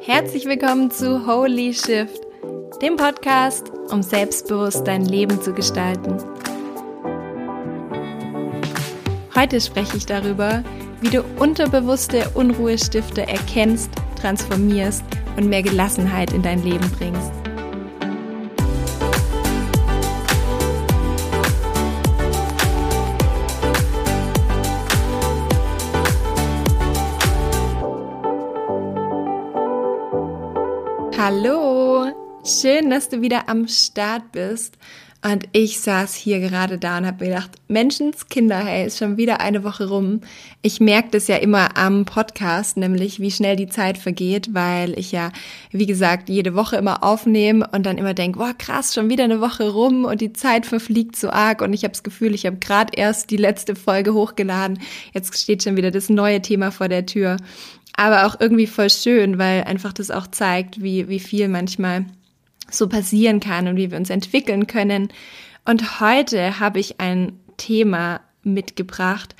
Herzlich willkommen zu Holy Shift, dem Podcast, um selbstbewusst dein Leben zu gestalten. Heute spreche ich darüber, wie du unterbewusste Unruhestifter erkennst, transformierst und mehr Gelassenheit in dein Leben bringst. Hallo, schön, dass du wieder am Start bist. Und ich saß hier gerade da und habe mir gedacht, Menschenskinder, hey, ist schon wieder eine Woche rum. Ich merke das ja immer am Podcast, nämlich wie schnell die Zeit vergeht, weil ich ja, wie gesagt, jede Woche immer aufnehme und dann immer denke, boah, krass, schon wieder eine Woche rum und die Zeit verfliegt so arg und ich habe das Gefühl, ich habe gerade erst die letzte Folge hochgeladen. Jetzt steht schon wieder das neue Thema vor der Tür aber auch irgendwie voll schön, weil einfach das auch zeigt, wie, wie viel manchmal so passieren kann und wie wir uns entwickeln können. Und heute habe ich ein Thema mitgebracht,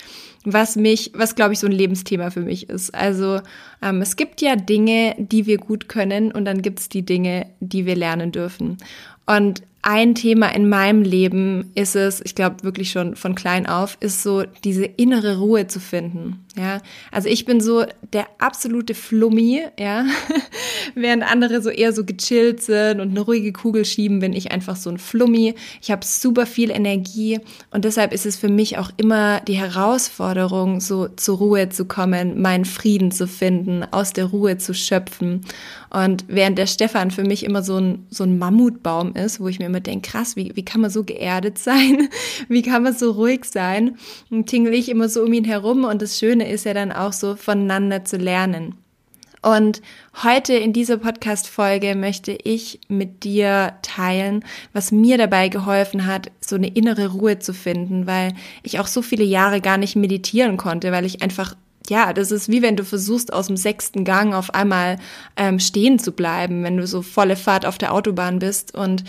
was mich, was glaube ich so ein Lebensthema für mich ist. Also ähm, es gibt ja Dinge, die wir gut können und dann gibt es die Dinge, die wir lernen dürfen. Und ein Thema in meinem Leben ist es, ich glaube wirklich schon von klein auf, ist so diese innere Ruhe zu finden. Ja, also ich bin so der absolute Flummi, ja, während andere so eher so gechillt sind und eine ruhige Kugel schieben, bin ich einfach so ein Flummi. Ich habe super viel Energie und deshalb ist es für mich auch immer die Herausforderung, so zur Ruhe zu kommen, meinen Frieden zu finden, aus der Ruhe zu schöpfen. Und während der Stefan für mich immer so ein, so ein Mammutbaum ist, wo ich mir immer denke, krass, wie, wie kann man so geerdet sein? Wie kann man so ruhig sein? Und tingle ich immer so um ihn herum. Und das Schöne ist ja dann auch so, voneinander zu lernen. Und heute in dieser Podcast-Folge möchte ich mit dir teilen, was mir dabei geholfen hat, so eine innere Ruhe zu finden, weil ich auch so viele Jahre gar nicht meditieren konnte, weil ich einfach ja, das ist wie wenn du versuchst, aus dem sechsten Gang auf einmal ähm, stehen zu bleiben, wenn du so volle Fahrt auf der Autobahn bist. Und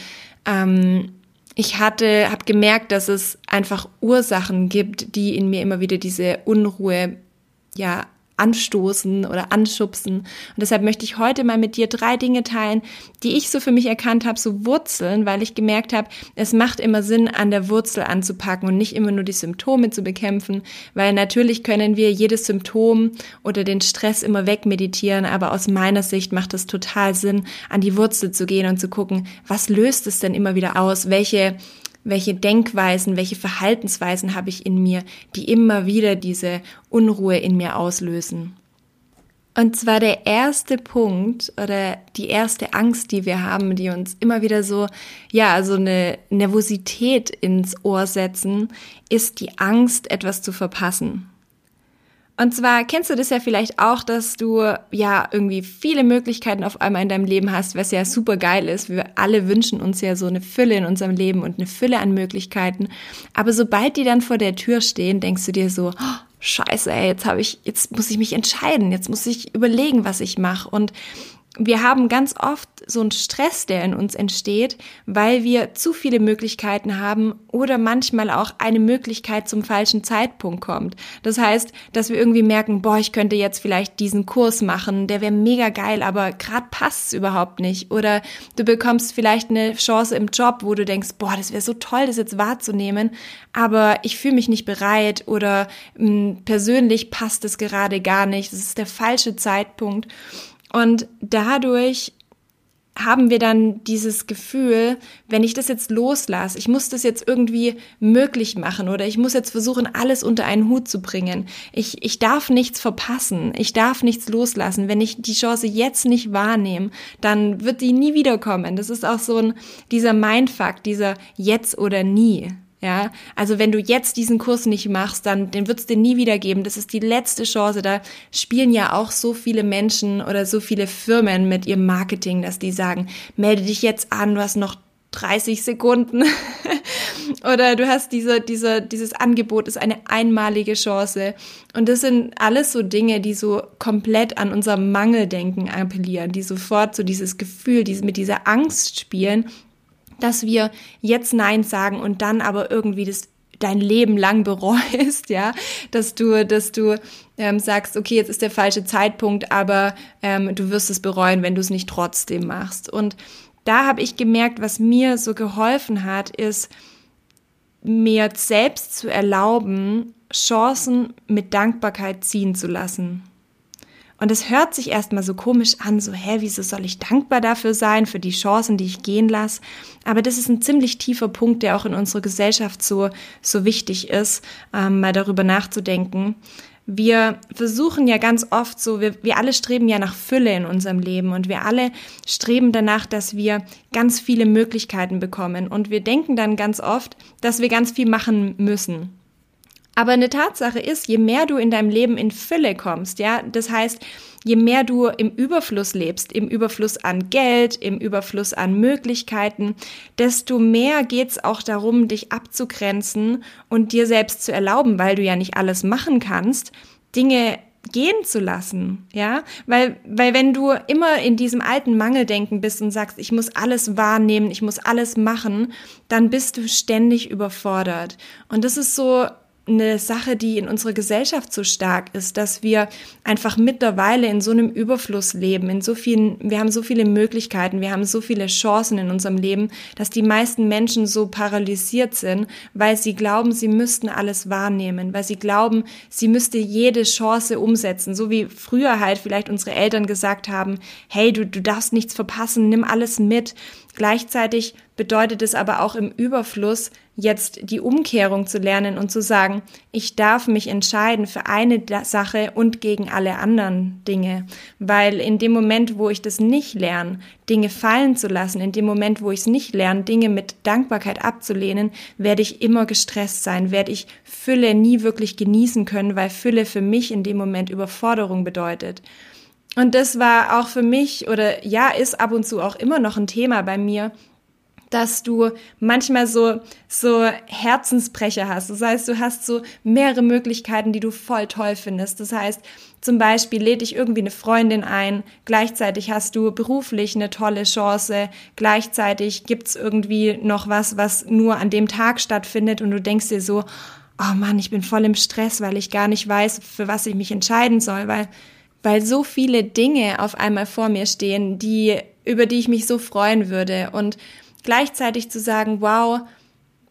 ähm, ich hatte, habe gemerkt, dass es einfach Ursachen gibt, die in mir immer wieder diese Unruhe ja anstoßen oder anschubsen. Und deshalb möchte ich heute mal mit dir drei Dinge teilen, die ich so für mich erkannt habe, so Wurzeln, weil ich gemerkt habe, es macht immer Sinn, an der Wurzel anzupacken und nicht immer nur die Symptome zu bekämpfen, weil natürlich können wir jedes Symptom oder den Stress immer wegmeditieren, aber aus meiner Sicht macht es total Sinn, an die Wurzel zu gehen und zu gucken, was löst es denn immer wieder aus? Welche welche Denkweisen, welche Verhaltensweisen habe ich in mir, die immer wieder diese Unruhe in mir auslösen. Und zwar der erste Punkt oder die erste Angst, die wir haben, die uns immer wieder so, ja, so eine Nervosität ins Ohr setzen, ist die Angst, etwas zu verpassen. Und zwar kennst du das ja vielleicht auch, dass du ja irgendwie viele Möglichkeiten auf einmal in deinem Leben hast, was ja super geil ist. Wir alle wünschen uns ja so eine Fülle in unserem Leben und eine Fülle an Möglichkeiten. Aber sobald die dann vor der Tür stehen, denkst du dir so, oh, Scheiße, ey, jetzt habe ich, jetzt muss ich mich entscheiden, jetzt muss ich überlegen, was ich mache. Und wir haben ganz oft so einen Stress, der in uns entsteht, weil wir zu viele Möglichkeiten haben oder manchmal auch eine Möglichkeit zum falschen Zeitpunkt kommt. Das heißt, dass wir irgendwie merken, boah, ich könnte jetzt vielleicht diesen Kurs machen, der wäre mega geil, aber gerade passt es überhaupt nicht. Oder du bekommst vielleicht eine Chance im Job, wo du denkst, boah, das wäre so toll, das jetzt wahrzunehmen, aber ich fühle mich nicht bereit oder mh, hm, persönlich passt es gerade gar nicht. Das ist der falsche Zeitpunkt. Und dadurch haben wir dann dieses Gefühl, wenn ich das jetzt loslasse, ich muss das jetzt irgendwie möglich machen oder ich muss jetzt versuchen, alles unter einen Hut zu bringen. Ich, ich darf nichts verpassen, ich darf nichts loslassen. Wenn ich die Chance jetzt nicht wahrnehme, dann wird die nie wiederkommen. Das ist auch so ein, dieser Mindfuck, dieser jetzt oder nie. Ja, also wenn du jetzt diesen Kurs nicht machst, dann den wird es dir nie wieder geben. Das ist die letzte Chance. Da spielen ja auch so viele Menschen oder so viele Firmen mit ihrem Marketing, dass die sagen, melde dich jetzt an, du hast noch 30 Sekunden oder du hast diese, diese, dieses Angebot ist eine einmalige Chance. Und das sind alles so Dinge, die so komplett an unser Mangeldenken appellieren, die sofort so dieses Gefühl, die mit dieser Angst spielen dass wir jetzt Nein sagen und dann aber irgendwie das dein Leben lang bereust, ja, dass du, dass du ähm, sagst, okay, jetzt ist der falsche Zeitpunkt, aber ähm, du wirst es bereuen, wenn du es nicht trotzdem machst. Und da habe ich gemerkt, was mir so geholfen hat, ist mir selbst zu erlauben, Chancen mit Dankbarkeit ziehen zu lassen. Und es hört sich erstmal so komisch an, so, hä, wieso soll ich dankbar dafür sein, für die Chancen, die ich gehen lasse? Aber das ist ein ziemlich tiefer Punkt, der auch in unserer Gesellschaft so, so wichtig ist, ähm, mal darüber nachzudenken. Wir versuchen ja ganz oft so, wir, wir alle streben ja nach Fülle in unserem Leben und wir alle streben danach, dass wir ganz viele Möglichkeiten bekommen. Und wir denken dann ganz oft, dass wir ganz viel machen müssen. Aber eine Tatsache ist, je mehr du in deinem Leben in Fülle kommst, ja, das heißt, je mehr du im Überfluss lebst, im Überfluss an Geld, im Überfluss an Möglichkeiten, desto mehr geht's auch darum, dich abzugrenzen und dir selbst zu erlauben, weil du ja nicht alles machen kannst, Dinge gehen zu lassen, ja, weil, weil wenn du immer in diesem alten Mangeldenken bist und sagst, ich muss alles wahrnehmen, ich muss alles machen, dann bist du ständig überfordert. Und das ist so eine Sache, die in unserer Gesellschaft so stark ist, dass wir einfach mittlerweile in so einem Überfluss leben, in so vielen, wir haben so viele Möglichkeiten, wir haben so viele Chancen in unserem Leben, dass die meisten Menschen so paralysiert sind, weil sie glauben, sie müssten alles wahrnehmen, weil sie glauben, sie müsste jede Chance umsetzen, so wie früher halt vielleicht unsere Eltern gesagt haben, hey, du, du darfst nichts verpassen, nimm alles mit. Gleichzeitig bedeutet es aber auch im Überfluss, jetzt die Umkehrung zu lernen und zu sagen, ich darf mich entscheiden für eine Sache und gegen alle anderen Dinge. Weil in dem Moment, wo ich das nicht lerne, Dinge fallen zu lassen, in dem Moment, wo ich es nicht lerne, Dinge mit Dankbarkeit abzulehnen, werde ich immer gestresst sein, werde ich Fülle nie wirklich genießen können, weil Fülle für mich in dem Moment Überforderung bedeutet. Und das war auch für mich oder ja, ist ab und zu auch immer noch ein Thema bei mir, dass du manchmal so, so Herzensbrecher hast. Das heißt, du hast so mehrere Möglichkeiten, die du voll toll findest. Das heißt, zum Beispiel lädt dich irgendwie eine Freundin ein, gleichzeitig hast du beruflich eine tolle Chance, gleichzeitig gibt's irgendwie noch was, was nur an dem Tag stattfindet und du denkst dir so, oh Mann, ich bin voll im Stress, weil ich gar nicht weiß, für was ich mich entscheiden soll, weil weil so viele Dinge auf einmal vor mir stehen, die über die ich mich so freuen würde und gleichzeitig zu sagen, wow,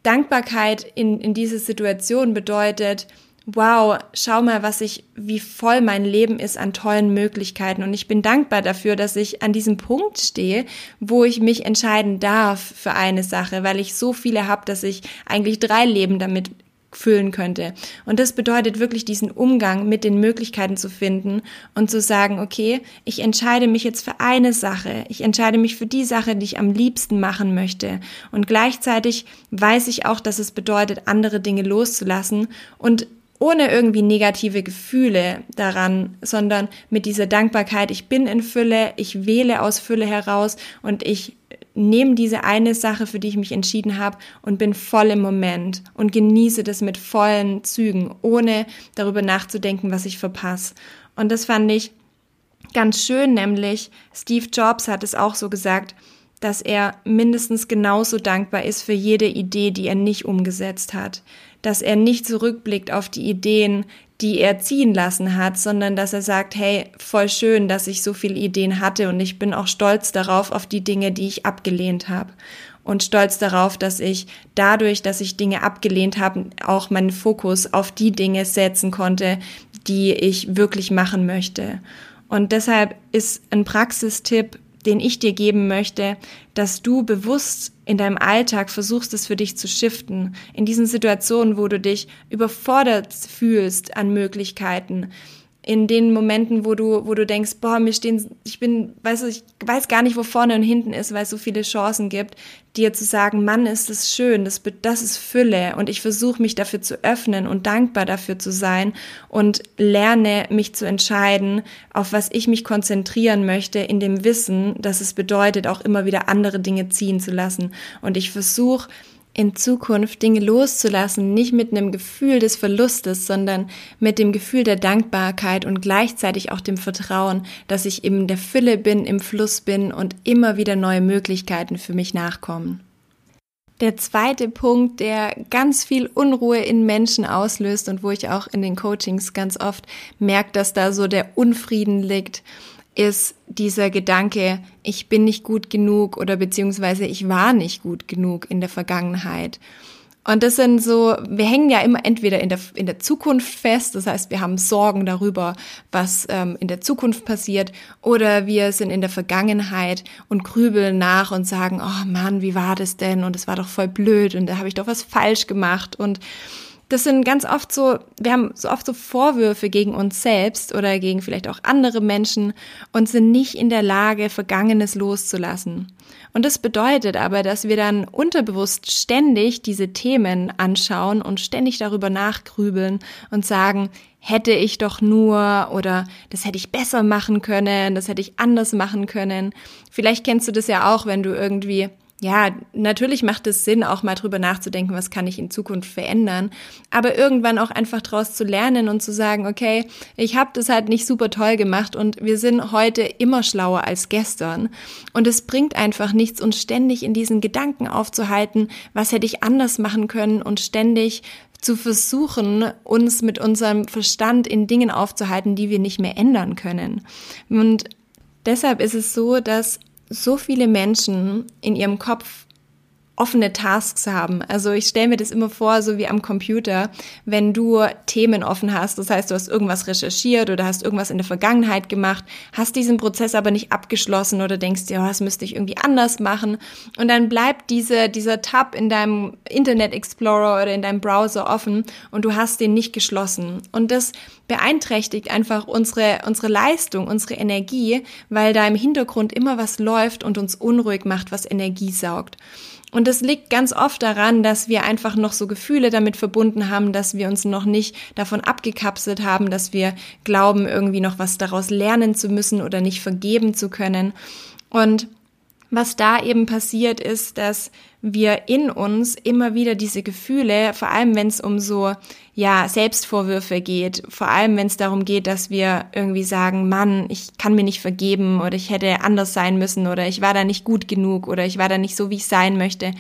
Dankbarkeit in, in diese Situation bedeutet, wow, schau mal, was ich, wie voll mein Leben ist an tollen Möglichkeiten. Und ich bin dankbar dafür, dass ich an diesem Punkt stehe, wo ich mich entscheiden darf für eine Sache, weil ich so viele habe, dass ich eigentlich drei Leben damit füllen könnte. Und das bedeutet wirklich diesen Umgang mit den Möglichkeiten zu finden und zu sagen, okay, ich entscheide mich jetzt für eine Sache. Ich entscheide mich für die Sache, die ich am liebsten machen möchte. Und gleichzeitig weiß ich auch, dass es bedeutet, andere Dinge loszulassen und ohne irgendwie negative Gefühle daran, sondern mit dieser Dankbarkeit, ich bin in Fülle, ich wähle aus Fülle heraus und ich nehme diese eine Sache, für die ich mich entschieden habe und bin voll im Moment und genieße das mit vollen Zügen, ohne darüber nachzudenken, was ich verpasse. Und das fand ich ganz schön, nämlich Steve Jobs hat es auch so gesagt, dass er mindestens genauso dankbar ist für jede Idee, die er nicht umgesetzt hat, dass er nicht zurückblickt auf die Ideen, die er ziehen lassen hat, sondern dass er sagt, hey, voll schön, dass ich so viele Ideen hatte und ich bin auch stolz darauf, auf die Dinge, die ich abgelehnt habe. Und stolz darauf, dass ich dadurch, dass ich Dinge abgelehnt habe, auch meinen Fokus auf die Dinge setzen konnte, die ich wirklich machen möchte. Und deshalb ist ein Praxistipp, den ich dir geben möchte, dass du bewusst in deinem Alltag versuchst, es für dich zu shiften. In diesen Situationen, wo du dich überfordert fühlst an Möglichkeiten, in den Momenten, wo du, wo du denkst, boah, mir stehen, ich bin, weißt du, ich weiß gar nicht, wo vorne und hinten ist, weil es so viele Chancen gibt, dir zu sagen, Mann, ist es schön, das, das ist Fülle und ich versuche mich dafür zu öffnen und dankbar dafür zu sein und lerne mich zu entscheiden, auf was ich mich konzentrieren möchte, in dem Wissen, dass es bedeutet, auch immer wieder andere Dinge ziehen zu lassen. Und ich versuche, in Zukunft Dinge loszulassen, nicht mit einem Gefühl des Verlustes, sondern mit dem Gefühl der Dankbarkeit und gleichzeitig auch dem Vertrauen, dass ich in der Fülle bin, im Fluss bin und immer wieder neue Möglichkeiten für mich nachkommen. Der zweite Punkt, der ganz viel Unruhe in Menschen auslöst und wo ich auch in den Coachings ganz oft merke, dass da so der Unfrieden liegt, ist dieser Gedanke, ich bin nicht gut genug oder beziehungsweise ich war nicht gut genug in der Vergangenheit. Und das sind so, wir hängen ja immer entweder in der, in der Zukunft fest, das heißt, wir haben Sorgen darüber, was ähm, in der Zukunft passiert, oder wir sind in der Vergangenheit und grübeln nach und sagen, oh Mann, wie war das denn? Und es war doch voll blöd und da habe ich doch was falsch gemacht. Und das sind ganz oft so, wir haben so oft so Vorwürfe gegen uns selbst oder gegen vielleicht auch andere Menschen und sind nicht in der Lage, Vergangenes loszulassen. Und das bedeutet aber, dass wir dann unterbewusst ständig diese Themen anschauen und ständig darüber nachgrübeln und sagen, hätte ich doch nur oder das hätte ich besser machen können, das hätte ich anders machen können. Vielleicht kennst du das ja auch, wenn du irgendwie ja, natürlich macht es Sinn, auch mal drüber nachzudenken, was kann ich in Zukunft verändern, aber irgendwann auch einfach daraus zu lernen und zu sagen, okay, ich habe das halt nicht super toll gemacht und wir sind heute immer schlauer als gestern und es bringt einfach nichts, uns ständig in diesen Gedanken aufzuhalten, was hätte ich anders machen können und ständig zu versuchen, uns mit unserem Verstand in Dingen aufzuhalten, die wir nicht mehr ändern können. Und deshalb ist es so, dass so viele Menschen in ihrem Kopf offene Tasks haben. Also ich stelle mir das immer vor, so wie am Computer, wenn du Themen offen hast, das heißt, du hast irgendwas recherchiert oder hast irgendwas in der Vergangenheit gemacht, hast diesen Prozess aber nicht abgeschlossen oder denkst dir, oh, das müsste ich irgendwie anders machen und dann bleibt diese, dieser Tab in deinem Internet Explorer oder in deinem Browser offen und du hast den nicht geschlossen und das beeinträchtigt einfach unsere, unsere Leistung, unsere Energie, weil da im Hintergrund immer was läuft und uns unruhig macht, was Energie saugt. Und das liegt ganz oft daran, dass wir einfach noch so Gefühle damit verbunden haben, dass wir uns noch nicht davon abgekapselt haben, dass wir glauben, irgendwie noch was daraus lernen zu müssen oder nicht vergeben zu können. Und was da eben passiert ist, dass wir in uns immer wieder diese Gefühle, vor allem wenn es um so ja Selbstvorwürfe geht, vor allem wenn es darum geht, dass wir irgendwie sagen, Mann, ich kann mir nicht vergeben oder ich hätte anders sein müssen oder ich war da nicht gut genug oder ich war da nicht so, wie ich sein möchte,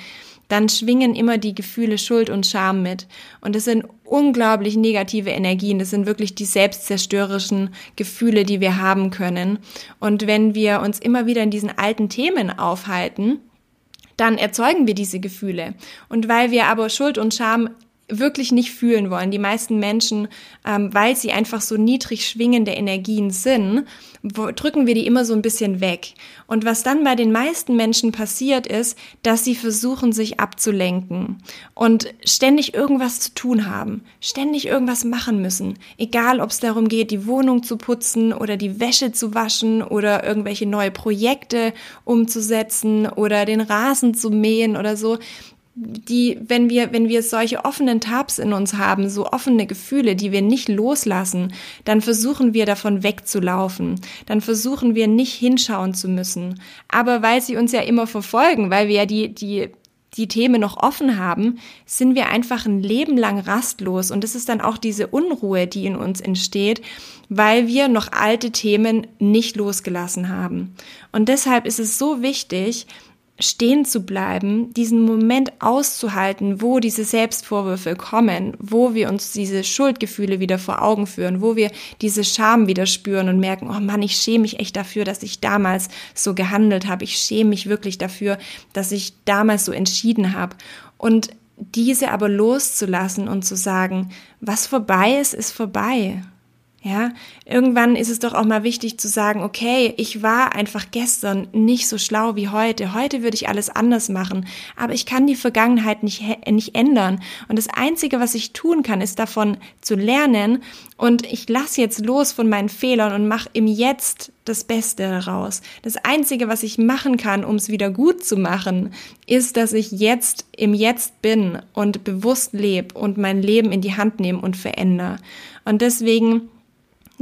dann schwingen immer die Gefühle Schuld und Scham mit. Und es sind unglaublich negative Energien. Das sind wirklich die selbstzerstörerischen Gefühle, die wir haben können. Und wenn wir uns immer wieder in diesen alten Themen aufhalten, dann erzeugen wir diese Gefühle. Und weil wir aber Schuld und Scham wirklich nicht fühlen wollen, die meisten Menschen, ähm, weil sie einfach so niedrig schwingende Energien sind, drücken wir die immer so ein bisschen weg. Und was dann bei den meisten Menschen passiert ist, dass sie versuchen, sich abzulenken und ständig irgendwas zu tun haben, ständig irgendwas machen müssen. Egal, ob es darum geht, die Wohnung zu putzen oder die Wäsche zu waschen oder irgendwelche neue Projekte umzusetzen oder den Rasen zu mähen oder so die, wenn wir, wenn wir solche offenen Tabs in uns haben, so offene Gefühle, die wir nicht loslassen, dann versuchen wir davon wegzulaufen. Dann versuchen wir nicht hinschauen zu müssen. Aber weil sie uns ja immer verfolgen, weil wir ja die, die, die Themen noch offen haben, sind wir einfach ein Leben lang rastlos. Und es ist dann auch diese Unruhe, die in uns entsteht, weil wir noch alte Themen nicht losgelassen haben. Und deshalb ist es so wichtig, stehen zu bleiben, diesen Moment auszuhalten, wo diese Selbstvorwürfe kommen, wo wir uns diese Schuldgefühle wieder vor Augen führen, wo wir diese Scham wieder spüren und merken, oh Mann, ich schäme mich echt dafür, dass ich damals so gehandelt habe. Ich schäme mich wirklich dafür, dass ich damals so entschieden habe. Und diese aber loszulassen und zu sagen, was vorbei ist, ist vorbei. Ja, irgendwann ist es doch auch mal wichtig zu sagen, okay, ich war einfach gestern nicht so schlau wie heute. Heute würde ich alles anders machen, aber ich kann die Vergangenheit nicht, nicht ändern. Und das Einzige, was ich tun kann, ist davon zu lernen und ich lasse jetzt los von meinen Fehlern und mache im Jetzt das Beste daraus. Das Einzige, was ich machen kann, um es wieder gut zu machen, ist, dass ich jetzt im Jetzt bin und bewusst lebe und mein Leben in die Hand nehme und verändere. Und deswegen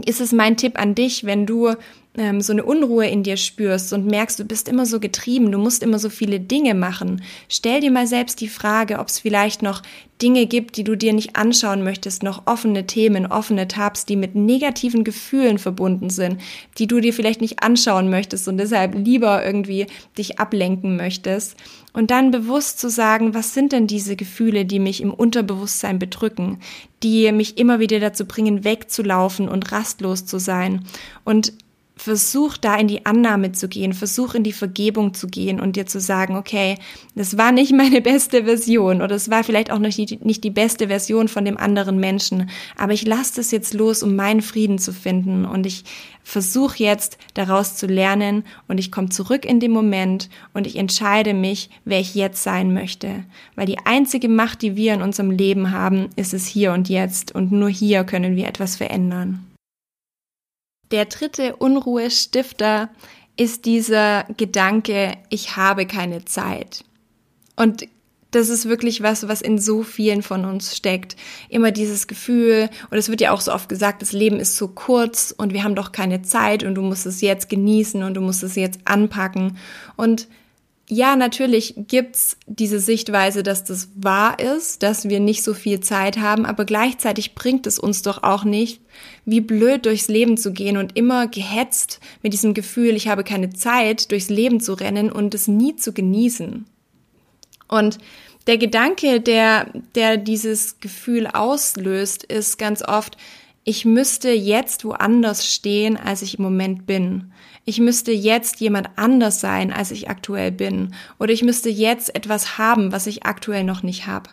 ist es mein Tipp an dich, wenn du ähm, so eine Unruhe in dir spürst und merkst, du bist immer so getrieben, du musst immer so viele Dinge machen, stell dir mal selbst die Frage, ob es vielleicht noch Dinge gibt, die du dir nicht anschauen möchtest, noch offene Themen, offene Tabs, die mit negativen Gefühlen verbunden sind, die du dir vielleicht nicht anschauen möchtest und deshalb lieber irgendwie dich ablenken möchtest. Und dann bewusst zu sagen, was sind denn diese Gefühle, die mich im Unterbewusstsein bedrücken, die mich immer wieder dazu bringen, wegzulaufen und rastlos zu sein. Und versuch da in die Annahme zu gehen, versuch in die Vergebung zu gehen und dir zu sagen, okay, das war nicht meine beste Version oder es war vielleicht auch nicht die, nicht die beste Version von dem anderen Menschen, aber ich lasse das jetzt los, um meinen Frieden zu finden und ich versuche jetzt daraus zu lernen und ich komme zurück in den Moment und ich entscheide mich, wer ich jetzt sein möchte, weil die einzige Macht, die wir in unserem Leben haben, ist es hier und jetzt und nur hier können wir etwas verändern. Der dritte Unruhestifter ist dieser Gedanke, ich habe keine Zeit. Und das ist wirklich was, was in so vielen von uns steckt. Immer dieses Gefühl, und es wird ja auch so oft gesagt, das Leben ist so kurz und wir haben doch keine Zeit und du musst es jetzt genießen und du musst es jetzt anpacken. Und ja, natürlich gibt's diese Sichtweise, dass das wahr ist, dass wir nicht so viel Zeit haben, aber gleichzeitig bringt es uns doch auch nicht, wie blöd durchs Leben zu gehen und immer gehetzt mit diesem Gefühl, ich habe keine Zeit, durchs Leben zu rennen und es nie zu genießen. Und der Gedanke, der, der dieses Gefühl auslöst, ist ganz oft, ich müsste jetzt woanders stehen, als ich im Moment bin. Ich müsste jetzt jemand anders sein, als ich aktuell bin. Oder ich müsste jetzt etwas haben, was ich aktuell noch nicht habe.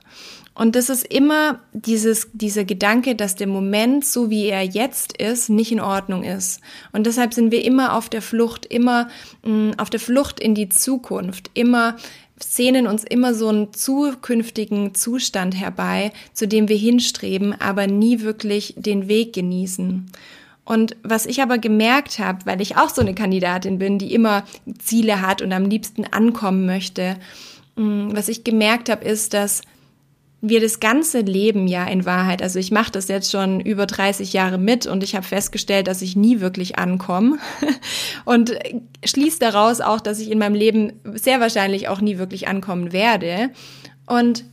Und das ist immer dieses, dieser Gedanke, dass der Moment, so wie er jetzt ist, nicht in Ordnung ist. Und deshalb sind wir immer auf der Flucht, immer mh, mm, auf der Flucht in die Zukunft, immer sehnen uns immer so einen zukünftigen Zustand herbei, zu dem wir hinstreben, aber nie wirklich den Weg genießen. Und was ich aber gemerkt habe, weil ich auch so eine Kandidatin bin, die immer Ziele hat und am liebsten ankommen möchte, mm, was ich gemerkt habe, ist, dass wir das ganze Leben ja in Wahrheit, also ich mache das jetzt schon über 30 Jahre mit und ich habe festgestellt, dass ich nie wirklich ankomme und schließe daraus auch, dass ich in meinem Leben sehr wahrscheinlich auch nie wirklich ankommen werde. Und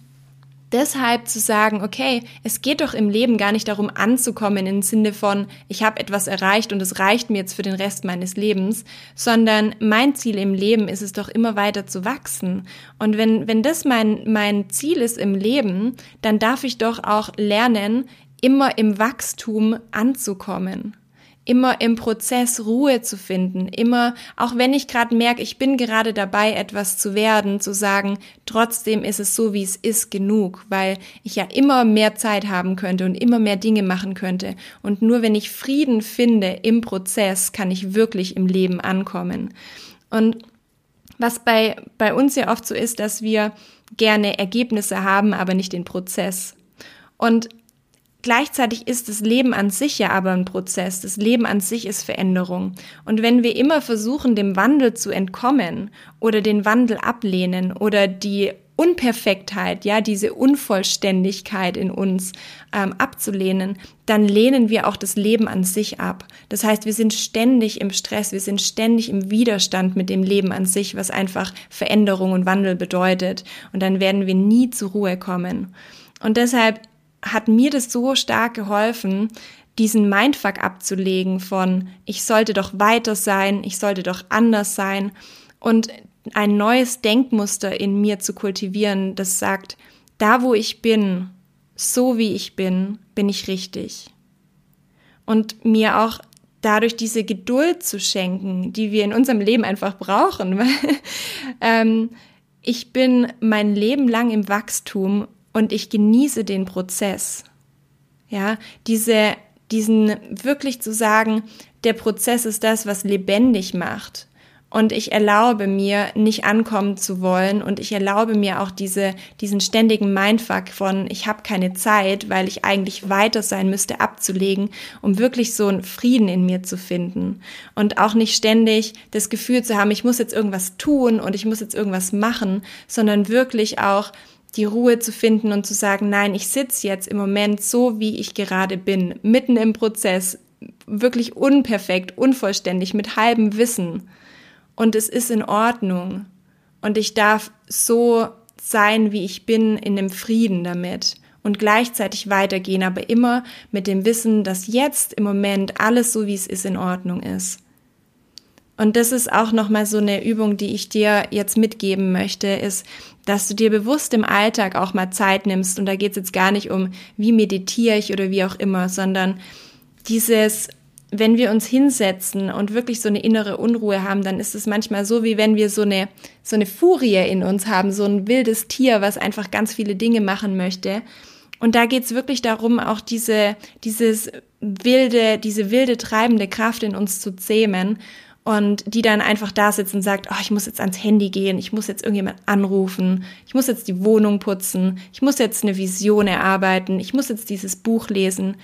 deshalb zu sagen, okay, es geht doch im Leben gar nicht darum anzukommen im Sinne von, ich habe etwas erreicht und es reicht mir jetzt für den Rest meines Lebens, sondern mein Ziel im Leben ist es doch immer weiter zu wachsen. Und wenn, wenn das mein, mein Ziel ist im Leben, dann darf ich doch auch lernen, immer im Wachstum anzukommen immer im Prozess Ruhe zu finden, immer, auch wenn ich gerade merke, ich bin gerade dabei, etwas zu werden, zu sagen, trotzdem ist es so, wie es ist, genug, weil ich ja immer mehr Zeit haben könnte und immer mehr Dinge machen könnte. Und nur wenn ich Frieden finde im Prozess, kann ich wirklich im Leben ankommen. Und was bei, bei uns ja oft so ist, dass wir gerne Ergebnisse haben, aber nicht den Prozess. Und Gleichzeitig ist das Leben an sich ja aber ein Prozess. Das Leben an sich ist Veränderung. Und wenn wir immer versuchen, dem Wandel zu entkommen oder den Wandel ablehnen oder die Unperfektheit, ja, diese Unvollständigkeit in uns ähm, abzulehnen, dann lehnen wir auch das Leben an sich ab. Das heißt, wir sind ständig im Stress, wir sind ständig im Widerstand mit dem Leben an sich, was einfach Veränderung und Wandel bedeutet. Und dann werden wir nie zur Ruhe kommen. Und deshalb hat mir das so stark geholfen, diesen Mindfuck abzulegen von, ich sollte doch weiter sein, ich sollte doch anders sein und ein neues Denkmuster in mir zu kultivieren, das sagt, da wo ich bin, so wie ich bin, bin ich richtig. Und mir auch dadurch diese Geduld zu schenken, die wir in unserem Leben einfach brauchen. Ähm, ich bin mein Leben lang im Wachstum und ich genieße den Prozess. Ja, diese, diesen wirklich zu sagen, der Prozess ist das, was lebendig macht. Und ich erlaube mir, nicht ankommen zu wollen. Und ich erlaube mir auch diese, diesen ständigen Mindfuck von, ich habe keine Zeit, weil ich eigentlich weiter sein müsste, abzulegen, um wirklich so einen Frieden in mir zu finden. Und auch nicht ständig das Gefühl zu haben, ich muss jetzt irgendwas tun und ich muss jetzt irgendwas machen, sondern wirklich auch die Ruhe zu finden und zu sagen, nein, ich sitze jetzt im Moment so, wie ich gerade bin, mitten im Prozess, wirklich unperfekt, unvollständig, mit halbem Wissen. Und es ist in Ordnung. Und ich darf so sein, wie ich bin, in dem Frieden damit und gleichzeitig weitergehen, aber immer mit dem Wissen, dass jetzt im Moment alles so, wie es ist, in Ordnung ist. Und das ist auch nochmal so eine Übung, die ich dir jetzt mitgeben möchte, ist, dass du dir bewusst im Alltag auch mal Zeit nimmst. Und da geht es jetzt gar nicht um, wie meditiere ich oder wie auch immer, sondern dieses, wenn wir uns hinsetzen und wirklich so eine innere Unruhe haben, dann ist es manchmal so, wie wenn wir so eine, so eine Furie in uns haben, so ein wildes Tier, was einfach ganz viele Dinge machen möchte. Und da geht's wirklich darum, auch diese, dieses wilde, diese wilde treibende Kraft in uns zu zähmen und die dann einfach da sitzt und sagt, oh, ich muss jetzt ans Handy gehen, ich muss jetzt irgendjemand anrufen, ich muss jetzt die Wohnung putzen, ich muss jetzt eine Vision erarbeiten, ich muss jetzt dieses Buch lesen.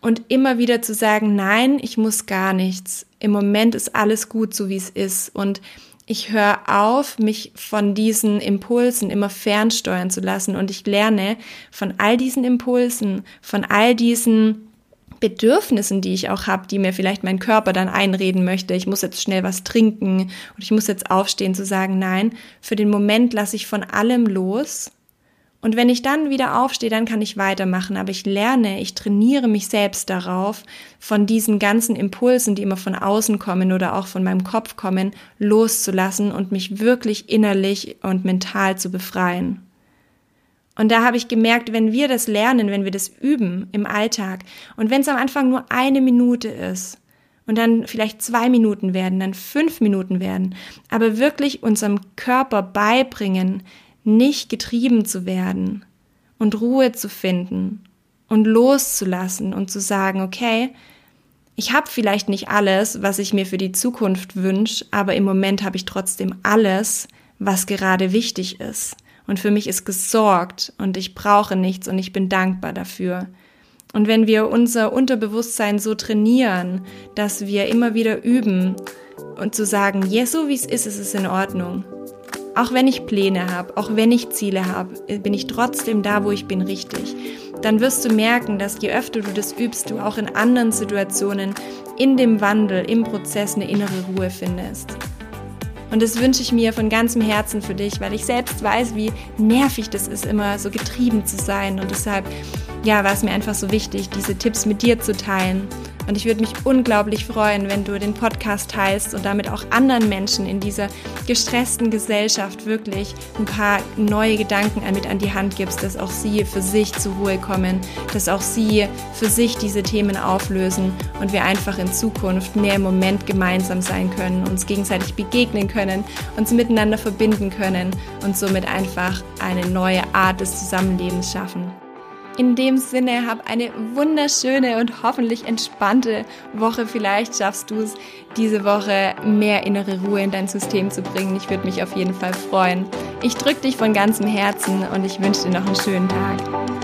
Und immer wieder zu sagen, nein, ich muss gar nichts. Im Moment ist alles gut, so wie es ist. Und ich höre auf, mich von diesen Impulsen immer fernsteuern zu lassen. Und ich lerne von all diesen Impulsen, von all diesen Bedürfnissen, die ich auch habe, die mir vielleicht mein Körper dann einreden möchte, ich muss jetzt schnell was trinken und ich muss jetzt aufstehen, zu sagen, nein, für den Moment lasse ich von allem los. Und wenn ich dann wieder aufstehe, dann kann ich weitermachen. Aber ich lerne, ich trainiere mich selbst darauf, von diesen ganzen Impulsen, die immer von außen kommen oder auch von meinem Kopf kommen, loszulassen und mich wirklich innerlich und mental zu befreien. Und da habe ich gemerkt, wenn wir das lernen, wenn wir das üben im Alltag und wenn es am Anfang nur eine Minute ist und dann vielleicht zwei Minuten werden, dann fünf Minuten werden, aber wirklich unserem Körper beibringen, nicht getrieben zu werden und Ruhe zu finden und loszulassen und zu sagen, okay, ich habe vielleicht nicht alles, was ich mir für die Zukunft wünsche, aber im Moment habe ich trotzdem alles, was gerade wichtig ist und für mich ist gesorgt und ich brauche nichts und ich bin dankbar dafür. Und wenn wir unser Unterbewusstsein so trainieren, dass wir immer wieder üben und zu sagen, ja, so wie es ist, ist es in Ordnung. Auch wenn ich Pläne habe, auch wenn ich Ziele habe, bin ich trotzdem da, wo ich bin, richtig. Dann wirst du merken, dass je öfter du das übst, du auch in anderen Situationen, in dem Wandel, im Prozess eine innere Ruhe findest. Und das wünsche ich mir von ganzem Herzen für dich, weil ich selbst weiß, wie nervig das ist, immer so getrieben zu sein. Und deshalb, ja, war es mir einfach so wichtig, diese Tipps mit dir zu teilen und ich würde mich unglaublich freuen, wenn du den Podcast teilst und damit auch anderen Menschen in dieser gestressten Gesellschaft wirklich ein paar neue Gedanken mit an die Hand gibst, dass auch sie für sich zur Ruhe kommen, dass auch sie für sich diese Themen auflösen und wir einfach in Zukunft mehr im Moment gemeinsam sein können, uns gegenseitig begegnen können, uns miteinander verbinden können und somit einfach eine neue Art des Zusammenlebens schaffen. In dem Sinne, hab eine wunderschöne und hoffentlich entspannte Woche. Vielleicht schaffst du es, diese Woche mehr innere Ruhe in dein System zu bringen. Ich würde mich auf jeden Fall freuen. Ich drücke dich von ganzem Herzen und ich wünsche dir noch einen schönen Tag.